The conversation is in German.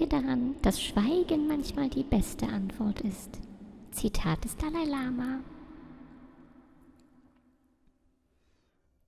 denke daran, dass Schweigen manchmal die beste Antwort ist. Zitat des Dalai Lama.